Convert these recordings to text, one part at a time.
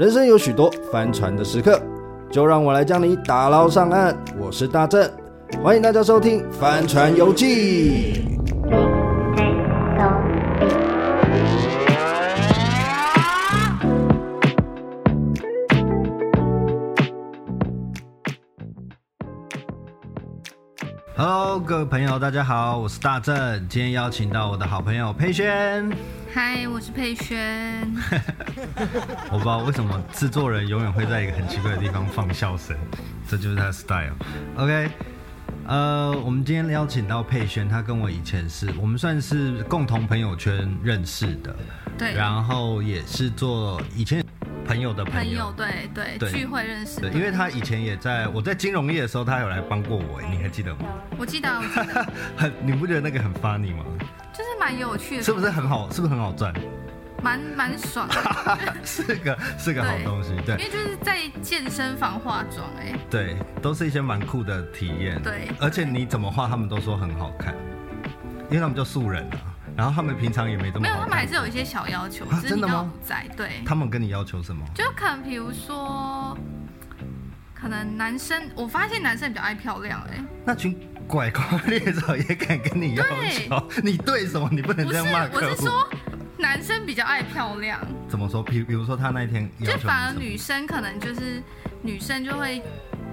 人生有许多帆船的时刻，就让我来将你打捞上岸。我是大正，欢迎大家收听《帆船游记》。Hello，各位朋友，大家好，我是大正。今天邀请到我的好朋友佩萱。嗨，我是佩轩。我不知道为什么制作人永远会在一个很奇怪的地方放笑声，这就是他的 style。OK，呃，我们今天邀请到佩轩，他跟我以前是我们算是共同朋友圈认识的，对，然后也是做以前。朋友的朋友，对对，对聚会认识的。因为他以前也在我在金融业的时候，他有来帮过我，你还记得吗？我记得，我记得。很，你不觉得那个很 funny 吗？就是蛮有趣的。是不是很好？是不是很好赚？蛮蛮爽的。是个是个好东西，对。因为就是在健身房化妆，哎。对，都是一些蛮酷的体验。对。而且你怎么画，他们都说很好看，因为他们就素人啊。然后他们平常也没这么好，没有，他们还是有一些小要求。啊、真的吗？在对。他们跟你要求什么？就可能比如说，可能男生，我发现男生比较爱漂亮哎、欸。那群拐瓜 猎手也敢跟你要求？你对什么？你不能这样骂客户。不是，我是说男生比较爱漂亮。怎么说？比比如说他那一天，就反而女生可能就是女生就会。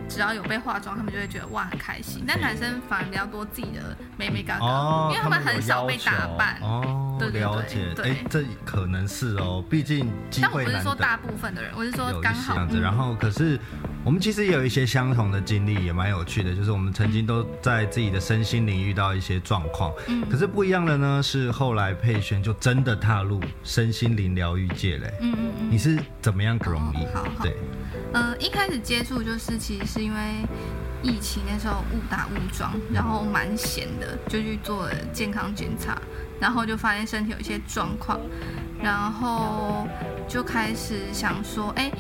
只要有被化妆，他们就会觉得哇很开心。但男生反而比较多自己的美美嘎嘎，哦，因为他们很少被打扮。哦，对对对，了解。哎、欸，这可能是哦，毕竟机会。但我不是说大部分的人，我是说刚好这样子。然后，可是我们其实也有一些相同的经历，也蛮有趣的。就是我们曾经都在自己的身心灵遇到一些状况。嗯。可是不一样的呢，是后来佩璇就真的踏入身心灵疗愈界嘞。嗯嗯嗯。你是怎么样容易？好好。对。呃，一开始接触就是其实是因为疫情那时候误打误撞，然后蛮闲的，就去做了健康检查，然后就发现身体有一些状况，然后就开始想说，哎，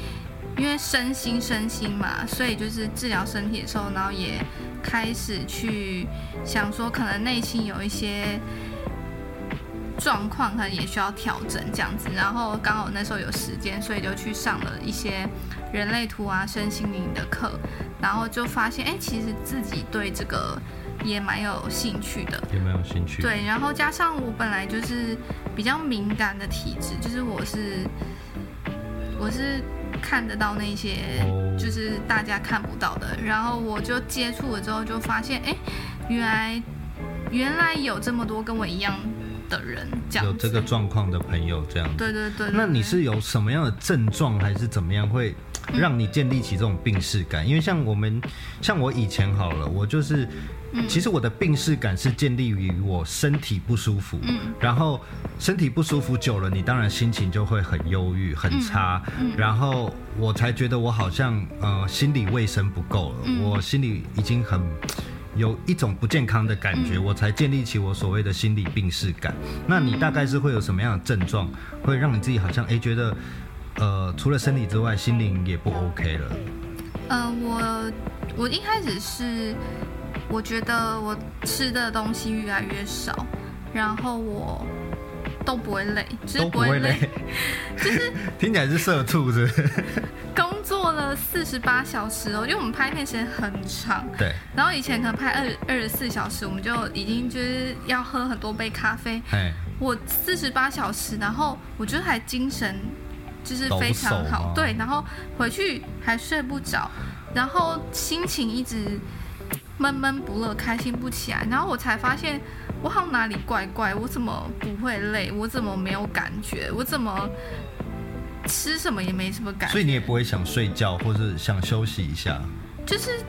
因为身心身心嘛，所以就是治疗身体的时候，然后也开始去想说，可能内心有一些。状况可能也需要调整这样子，然后刚好那时候有时间，所以就去上了一些人类图啊、身心灵的课，然后就发现，哎，其实自己对这个也蛮有兴趣的，也蛮有兴趣。对，然后加上我本来就是比较敏感的体质，就是我是我是看得到那些就是大家看不到的，然后我就接触了之后就发现，哎，原来原来有这么多跟我一样。的人这样有这个状况的朋友这样子，对对对，对。那你是有什么样的症状，还是怎么样会让你建立起这种病视感？嗯。因为像我们，像我以前好了，我就是，其实我的病视感是建立于我身体不舒服，嗯，然后身体不舒服久了，你当然心情就会很忧郁、很差，嗯，然后我才觉得我好像呃心理卫生不够了，我心里已经很。有一种不健康的感觉，我才建立起我所谓的心理病视感。那你大概是会有什么样的症状，会让你自己好像哎觉得，呃，除了身体之外，心灵也不 OK 了？呃，我我一开始是我觉得我吃的东西越来越少，然后我都不会累，就是不会累，就是 听起来是社畜是不是？做了四十八小时哦，因为我们拍片时间很长。对。然后以前可能拍二二十四小时，我们就已经就是要喝很多杯咖啡。我四十八小时，然后我觉得还精神就是非常好。对。然后回去还睡不着，然后心情一直闷闷不乐，开心不起来。然后我才发现，我好像哪里怪怪，我怎么不会累？我怎么没有感觉？我怎么？吃什么也没什么感觉，所以你也不会想睡觉或者想休息一下，就是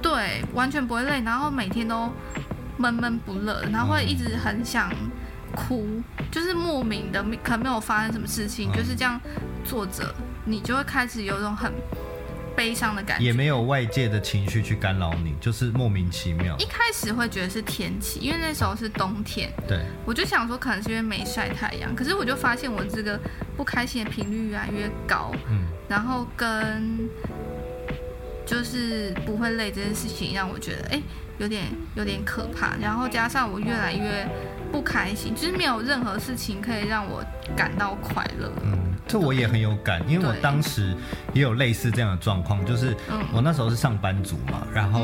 对，完全不会累，然后每天都闷闷不乐，然后会一直很想哭，嗯、就是莫名的，可能没有发生什么事情，嗯、就是这样坐着，你就会开始有种很。悲伤的感觉，也没有外界的情绪去干扰你，就是莫名其妙。一开始会觉得是天气，因为那时候是冬天。对，我就想说可能是因为没晒太阳，可是我就发现我这个不开心的频率越来越高。嗯，然后跟就是不会累这件事情让我觉得，哎，有点有点可怕。然后加上我越来越不开心，就是没有任何事情可以让我感到快乐。嗯，这我也很有感，因为我当时也有类似这样的状况，就是我那时候是上班族嘛，然后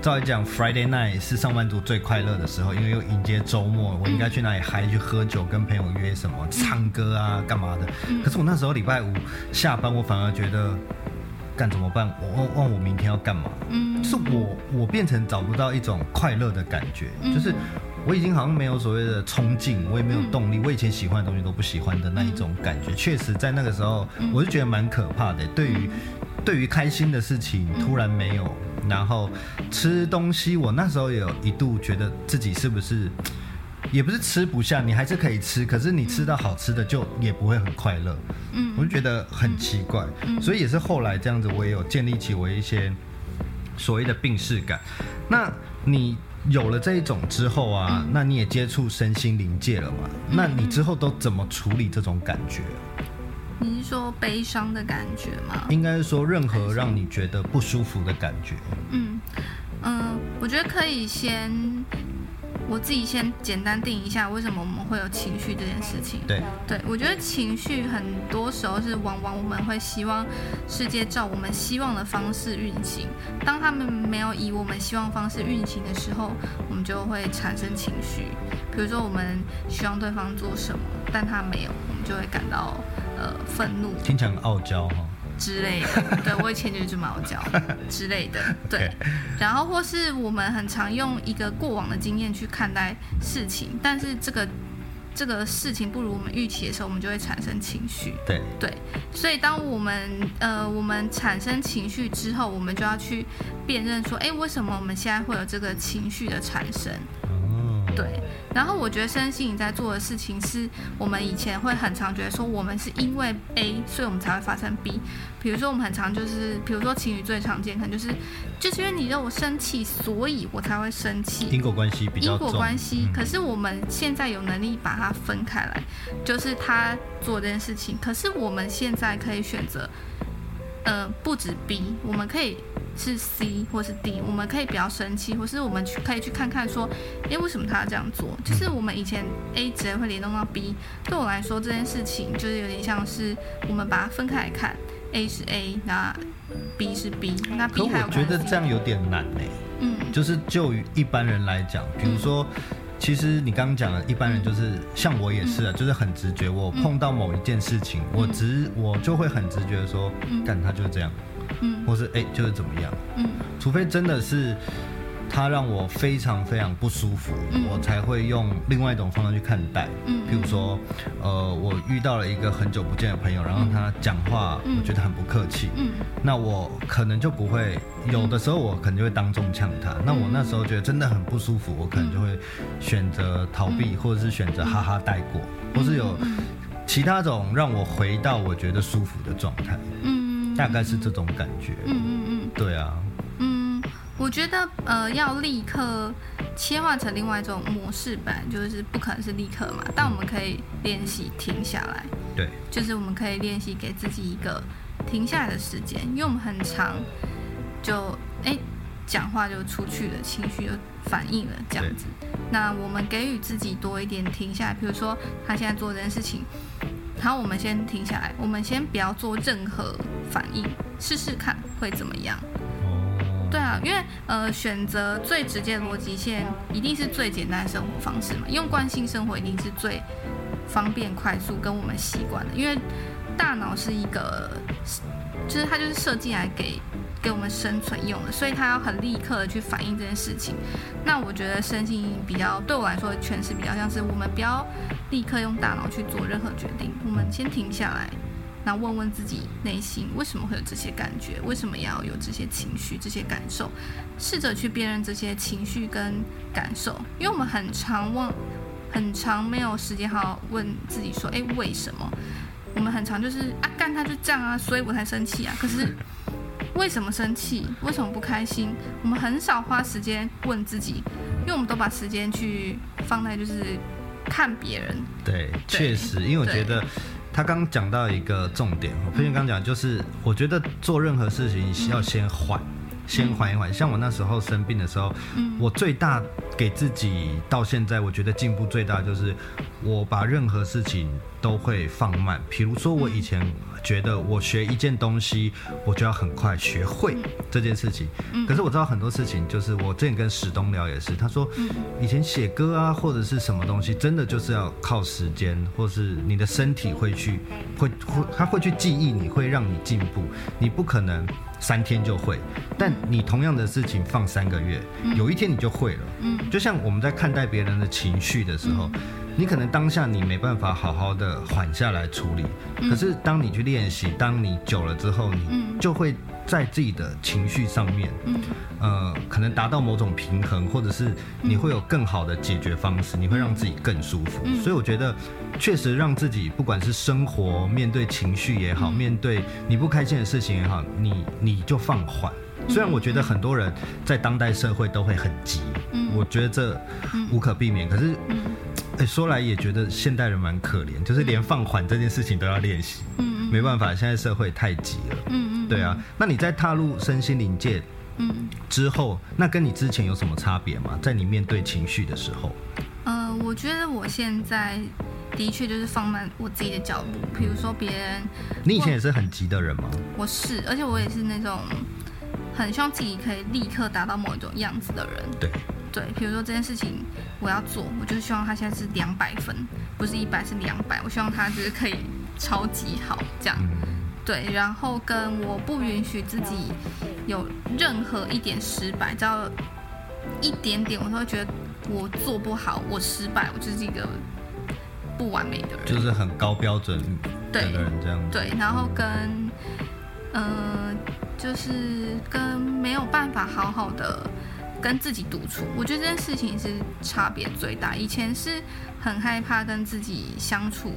照理讲 Friday night 是上班族最快乐的时候，因为又迎接周末，我应该去哪里嗨去喝酒，跟朋友约什么唱歌啊干嘛的。可是我那时候礼拜五下班，我反而觉得。干怎么办？我问问我明天要干嘛？嗯，就是我我变成找不到一种快乐的感觉，嗯、就是我已经好像没有所谓的冲劲，我也没有动力，嗯、我以前喜欢的东西都不喜欢的那一种感觉，确实在那个时候，我就觉得蛮可怕的。对于对于开心的事情突然没有，然后吃东西，我那时候也有一度觉得自己是不是。也不是吃不下，你还是可以吃，可是你吃到好吃的就也不会很快乐。嗯，我就觉得很奇怪。嗯，所以也是后来这样子，我也有建立起我一些所谓的病逝感。那你有了这一种之后啊，那你也接触身心灵界了嘛？那你之后都怎么处理这种感觉？你是说悲伤的感觉吗？应该是说任何让你觉得不舒服的感觉。嗯嗯，我觉得可以先。我自己先简单定一下，为什么我们会有情绪这件事情。对，对我觉得情绪很多时候是往往我们会希望世界照我们希望的方式运行。当他们没有以我们希望方式运行的时候，我们就会产生情绪。比如说，我们希望对方做什么，但他没有，我们就会感到呃愤怒。听起来很傲娇哈。之类的，对，我以前就是这么傲娇 之类的，对。然后或是我们很常用一个过往的经验去看待事情，但是这个这个事情不如我们预期的时候，我们就会产生情绪。对对，所以当我们呃我们产生情绪之后，我们就要去辨认说，哎，为什么我们现在会有这个情绪的产生？对，然后我觉得身心灵在做的事情是，我们以前会很常觉得说，我们是因为 A，所以我们才会发生 B。比如说我们很常就是，比如说情侣最常见，可能就是，就是因为你让我生气，所以我才会生气。因果关系比较重。因果关系，可是我们现在有能力把它分开来，就是他做这件事情，可是我们现在可以选择，呃，不止 B，我们可以。是 C 或是 D，我们可以比较生气，或是我们去可以去看看说，诶，为什么他要这样做？就是我们以前 A 直接会联动到 B，对我来说这件事情就是有点像是我们把它分开来看，A 是 A，那 B 是 B，那 B 还有。可我觉得这样有点难呢。嗯，就是就于一般人来讲，比如说，嗯、其实你刚刚讲的一般人就是像我也是啊，嗯、就是很直觉，我碰到某一件事情，嗯、我直我就会很直觉的说，干、嗯、他就是这样。嗯，或是哎、欸，就是怎么样？嗯，除非真的是他让我非常非常不舒服，嗯、我才会用另外一种方式去看待。嗯，譬如说，呃，我遇到了一个很久不见的朋友，然后他讲话，我觉得很不客气。嗯，那我可能就不会，有的时候我可能就会当众呛他。那我那时候觉得真的很不舒服，我可能就会选择逃避，或者是选择哈哈带过，或是有其他种让我回到我觉得舒服的状态。嗯。大概是这种感觉，嗯嗯嗯，对啊，嗯，我觉得呃要立刻切换成另外一种模式吧，就是不可能是立刻嘛，但我们可以练习停下来，对，就是我们可以练习给自己一个停下来的时间，因为我们很长就哎讲话就出去了，情绪就反应了这样子，那我们给予自己多一点停下来，比如说他现在做这件事情。然后我们先停下来，我们先不要做任何反应，试试看会怎么样。对啊，因为呃，选择最直接的逻辑线一定是最简单的生活方式嘛，用惯性生活一定是最方便、快速跟我们习惯的。因为大脑是一个，就是它就是设计来给给我们生存用的，所以它要很立刻的去反应这件事情。那我觉得身心比较对我来说诠释比较像是我们不要。立刻用大脑去做任何决定，我们先停下来，那问问自己内心为什么会有这些感觉，为什么要有这些情绪、这些感受，试着去辨认这些情绪跟感受，因为我们很常忘，很常没有时间好好问自己说，诶，为什么？我们很常就是啊，干他就这样啊，所以我才生气啊。可是为什么生气？为什么不开心？我们很少花时间问自己，因为我们都把时间去放在就是。看别人，对，确实，因为我觉得他刚刚讲到一个重点，我佩君刚讲就是，我觉得做任何事情要先缓，先缓一缓。像我那时候生病的时候，嗯，我最大给自己到现在，我觉得进步最大就是我把任何事情都会放慢。比如说我以前。觉得我学一件东西，我就要很快学会这件事情。可是我知道很多事情，就是我之前跟史东聊也是，他说，以前写歌啊或者是什么东西，真的就是要靠时间，或是你的身体会去，会会，他会去记忆，你会让你进步。你不可能三天就会，但你同样的事情放三个月，有一天你就会了。就像我们在看待别人的情绪的时候。你可能当下你没办法好好的缓下来处理，可是当你去练习，当你久了之后，你就会在自己的情绪上面，呃，可能达到某种平衡，或者是你会有更好的解决方式，你会让自己更舒服。所以我觉得，确实让自己不管是生活面对情绪也好，面对你不开心的事情也好，你你就放缓。虽然我觉得很多人在当代社会都会很急，我觉得这无可避免，可是。哎，说来也觉得现代人蛮可怜，就是连放缓这件事情都要练习。嗯，没办法，现在社会太急了。嗯嗯，对啊。那你在踏入身心灵界，嗯，之后，那跟你之前有什么差别吗？在你面对情绪的时候？呃，我觉得我现在的确就是放慢我自己的脚步。比如说别人，你以前也是很急的人吗？我是，而且我也是那种很希望自己可以立刻达到某一种样子的人。对。对，比如说这件事情我要做，我就希望他现在是两百分，不是一百，是两百。我希望他就是可以超级好这样。对，然后跟我不允许自己有任何一点失败，只要一点点，我都会觉得我做不好，我失败，我就是一个不完美的人。就是很高标准的人这样。对，对，然后跟嗯、呃，就是跟没有办法好好的。跟自己独处，我觉得这件事情是差别最大。以前是很害怕跟自己相处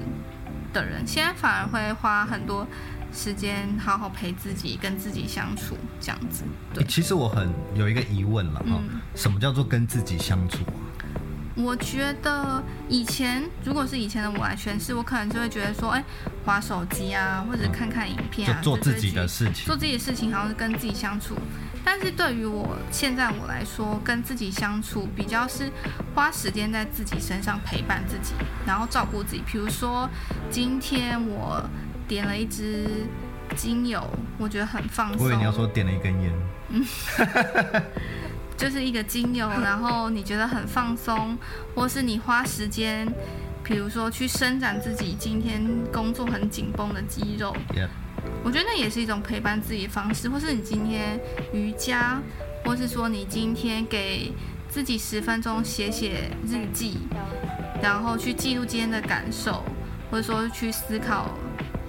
的人，现在反而会花很多时间好好陪自己，跟自己相处这样子。对，其实我很有一个疑问了哈，嗯，什么叫做跟自己相处？我觉得以前如果是以前的我来诠释，我可能就会觉得说，哎，划手机啊，或者看看影片做自己的事情，做自己的事情，好像是跟自己相处。但是对于我现在我来说，跟自己相处比较是花时间在自己身上陪伴自己，然后照顾自己。比如说，今天我点了一支精油，我觉得很放松。我以为你要说点了一根烟。嗯，就是一个精油，然后你觉得很放松，或是你花时间，比如说去伸展自己今天工作很紧绷的肌肉。Yeah. 我觉得那也是一种陪伴自己的方式，或是你今天瑜伽，或是说你今天给自己十分钟写写日记，然后去记录今天的感受，或者说去思考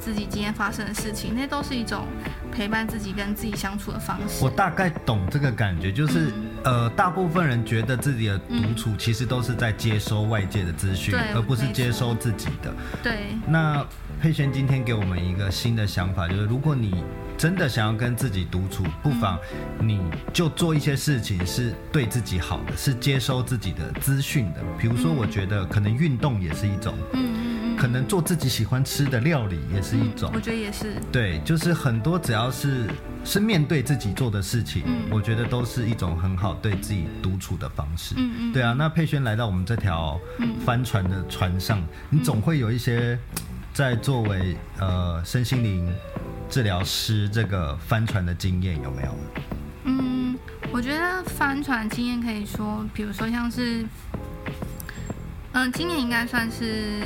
自己今天发生的事情，那都是一种陪伴自己跟自己相处的方式。我大概懂这个感觉，就是、嗯、呃，大部分人觉得自己的独处其实都是在接收外界的资讯，而不是接收自己的。对，那。佩璇今天给我们一个新的想法，就是如果你真的想要跟自己独处，不妨你就做一些事情是对自己好的，是接收自己的资讯的。比如说，我觉得可能运动也是一种，嗯嗯嗯，可能做自己喜欢吃的料理也是一种，我觉得也是。对，就是很多只要是是面对自己做的事情，我觉得都是一种很好对自己独处的方式。嗯嗯，对啊。那佩轩来到我们这条帆船的船上，你总会有一些。在作为呃身心灵治疗师这个帆船的经验有没有？嗯，我觉得帆船经验可以说，比如说像是，嗯、呃，今年应该算是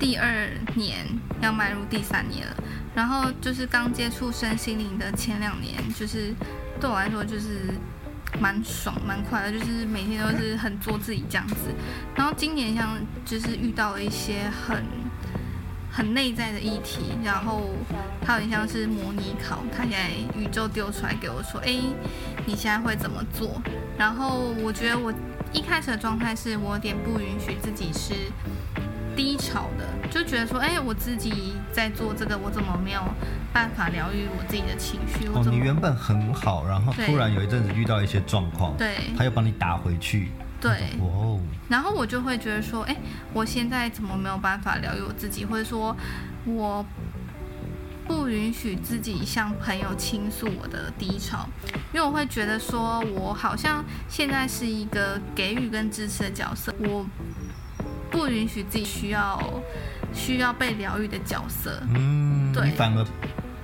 第二年，要迈入第三年了。然后就是刚接触身心灵的前两年，就是对我来说就是蛮爽蛮快的，就是每天都是很做自己这样子。然后今年像就是遇到了一些很。很内在的议题，然后它有点像是模拟考，它现在宇宙丢出来给我说：“哎，你现在会怎么做？”然后我觉得我一开始的状态是我有点不允许自己是低潮的，就觉得说：“哎，我自己在做这个，我怎么没有办法疗愈我自己的情绪？”哦，你原本很好，然后突然有一阵子遇到一些状况，对，他又帮你打回去。对，然后我就会觉得说，哎，我现在怎么没有办法疗愈我自己，或者说，我不允许自己向朋友倾诉我的低潮，因为我会觉得说，我好像现在是一个给予跟支持的角色，我不允许自己需要需要被疗愈的角色。嗯，对，反而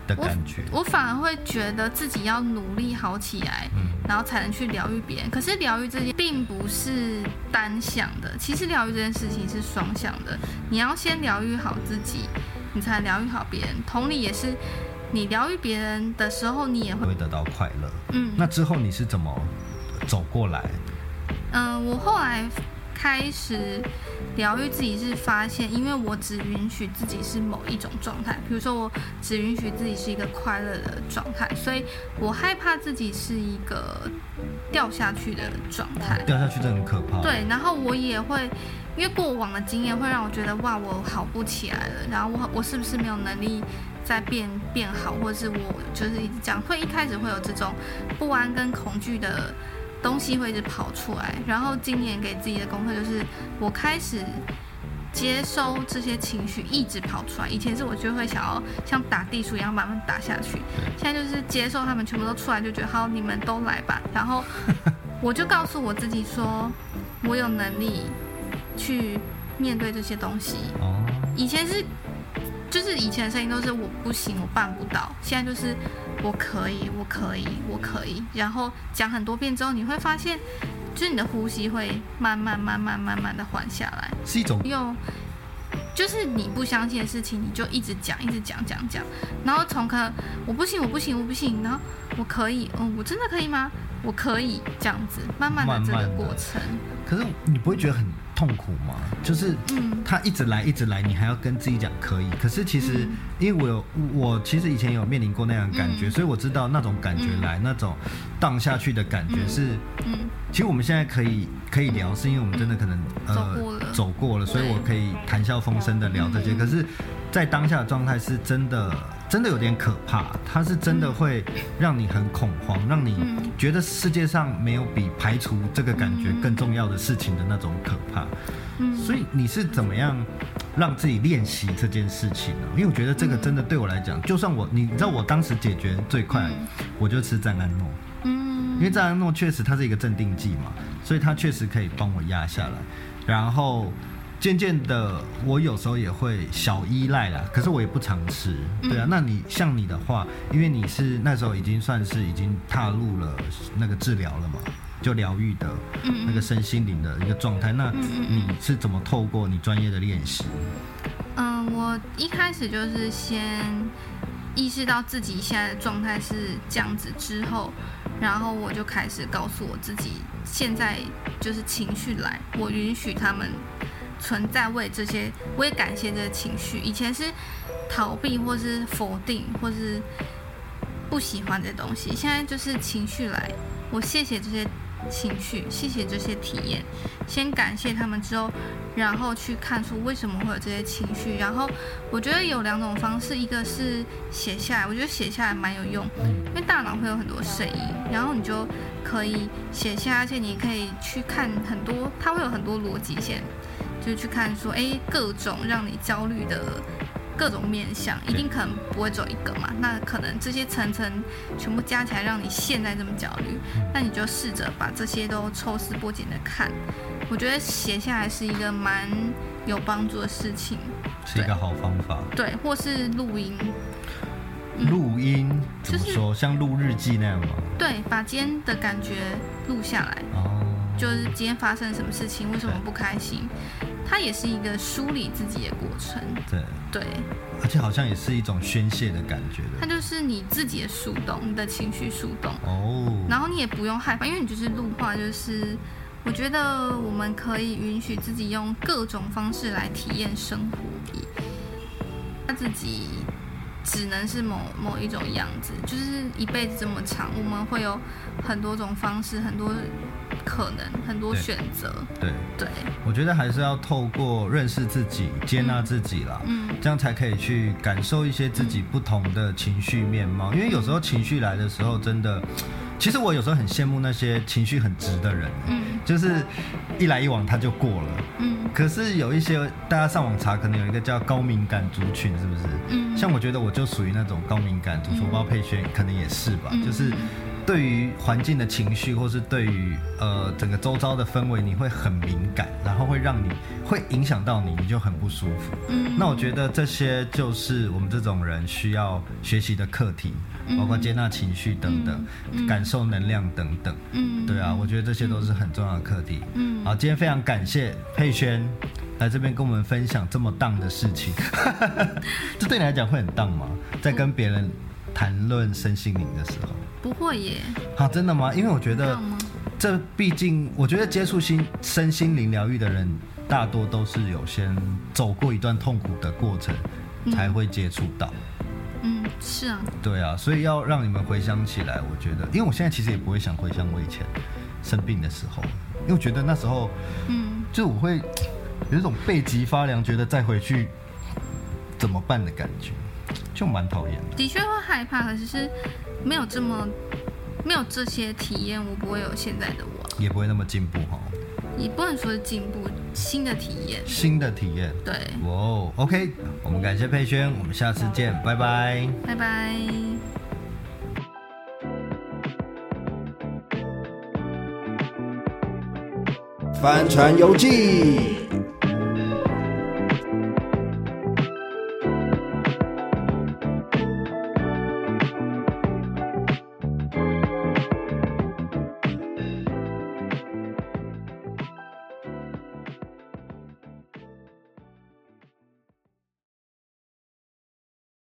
的感觉我，我反而会觉得自己要努力好起来，嗯、然后才能去疗愈别人。可是疗愈这件并不是单向的，其实疗愈这件事情是双向的，你要先疗愈好自己。你才疗愈好别人，同理也是，你疗愈别人的时候，你也会会得到快乐。嗯，那之后你是怎么走过来？嗯、呃，我后来开始疗愈自己，是发现，因为我只允许自己是某一种状态，比如说我只允许自己是一个快乐的状态，所以我害怕自己是一个掉下去的状态。掉下去真的很可怕。对，然后我也会。因为过往的经验会让我觉得哇，我好不起来了，然后我我是不是没有能力再变变好，或者是我就是一直这样，会一开始会有这种不安跟恐惧的东西会一直跑出来。然后今年给自己的功课就是，我开始接收这些情绪一直跑出来。以前是我就会想要像打地鼠一样慢慢打下去，现在就是接受他们全部都出来，就觉得好，你们都来吧。然后我就告诉我自己说，我有能力。去面对这些东西。哦，以前是，就是以前的声音都是我不行，我办不到。现在就是我可以，我可以，我可以。然后讲很多遍之后，你会发现，就是你的呼吸会慢慢、慢慢、慢慢的缓下来。是一种用，就是你不相信的事情，你就一直讲，一直讲，讲讲。然后从可能我不行，我不行，我不行，然后我可以，嗯，我真的可以吗？我可以这样子，慢慢的这个过程。慢慢可是你不会觉得很？痛苦吗？就是，他一直来，一直来，你还要跟自己讲可以。可是其实，因为我有，我其实以前有面临过那样的感觉，所以我知道那种感觉来，那种荡下去的感觉是，其实我们现在可以可以聊，是因为我们真的可能呃走过了，所以我可以谈笑风生的聊这些。可是，在当下的状态是真的。真的有点可怕，它是真的会让你很恐慌，让你觉得世界上没有比排除这个感觉更重要的事情的那种可怕。所以你是怎么样让自己练习这件事情呢？因为我觉得这个真的对我来讲，就算我，你知道我当时解决最快，我就吃赞安诺。因为赞安诺确实它是一个镇定剂嘛，所以它确实可以帮我压下来，然后。渐渐的，我有时候也会小依赖啦，可是我也不常吃。对啊，那你像你的话，因为你是那时候已经算是已经踏入了那个治疗了嘛，就疗愈的那个身心灵的一个状态。那你是怎么透过你专业的练习？嗯，我一开始就是先意识到自己现在的状态是这样子之后，然后我就开始告诉我自己，现在就是情绪来，我允许他们。存在为这些，我也感谢这些情绪。以前是逃避，或是否定，或是不喜欢这东西。现在就是情绪来，我谢谢这些情绪，谢谢这些体验。先感谢他们之后，然后去看出为什么会有这些情绪。然后我觉得有两种方式，一个是写下来，我觉得写下来蛮有用，因为大脑会有很多声音，然后你就可以写下，而且你可以去看很多，它会有很多逻辑线。就去看说，哎，各种让你焦虑的各种面相，一定可能不会只有一个嘛。那可能这些层层全部加起来，让你现在这么焦虑。那你就试着把这些都抽丝剥茧的看。我觉得写下来是一个蛮有帮助的事情，是一个好方法。对，或是录音。录音怎么说？就是、像录日记那样吗？对，把今天的感觉录下来。哦。就是今天发生什么事情，为什么不开心？它也是一个梳理自己的过程，对。对，而且好像也是一种宣泄的感觉的。它就是你自己的树洞，你的情绪树洞。哦。然后你也不用害怕，因为你就是路化，就是我觉得我们可以允许自己用各种方式来体验生活，他自己只能是某某一种样子，就是一辈子这么长，我们会有很多种方式，很多可能，很多选择。对对，我觉得还是要透过认识自己、接纳自己啦，嗯，这样才可以去感受一些自己不同的情绪面貌。因为有时候情绪来的时候，真的。其实我有时候很羡慕那些情绪很直的人，嗯，就是一来一往他就过了，嗯。可是有一些大家上网查，可能有一个叫高敏感族群，是不是？嗯。像我觉得我就属于那种高敏感族群，我不知道佩萱可能也是吧，就是。对于环境的情绪，或是对于呃整个周遭的氛围，你会很敏感，然后会让你会影响到你，你就很不舒服。嗯，那我觉得这些就是我们这种人需要学习的课题，包括接纳情绪等等，嗯、感受能量等等。嗯，对啊，我觉得这些都是很重要的课题。嗯，好，今天非常感谢佩轩来这边跟我们分享这么荡的事情。这对你来讲会很荡吗？在跟别人谈论身心灵的时候？不会耶，好，真的吗？因为我觉得，这毕竟，我觉得接触心身心灵疗愈的人，大多都是有先走过一段痛苦的过程，才会接触到。嗯，是啊。对啊，所以要让你们回想起来，我觉得，因为我现在其实也不会想回想我以前生病的时候，因为我觉得那时候，嗯，就我会有一种背脊发凉，觉得再回去怎么办的感觉，就蛮讨厌的。的确会害怕，可是是。没有这么，没有这些体验，我不会有现在的我，也不会那么进步哈。也不能说是进步，新的体验，新的体验，对。哇哦，OK，我们感谢佩轩，我们下次见，拜拜，拜拜。帆船游记。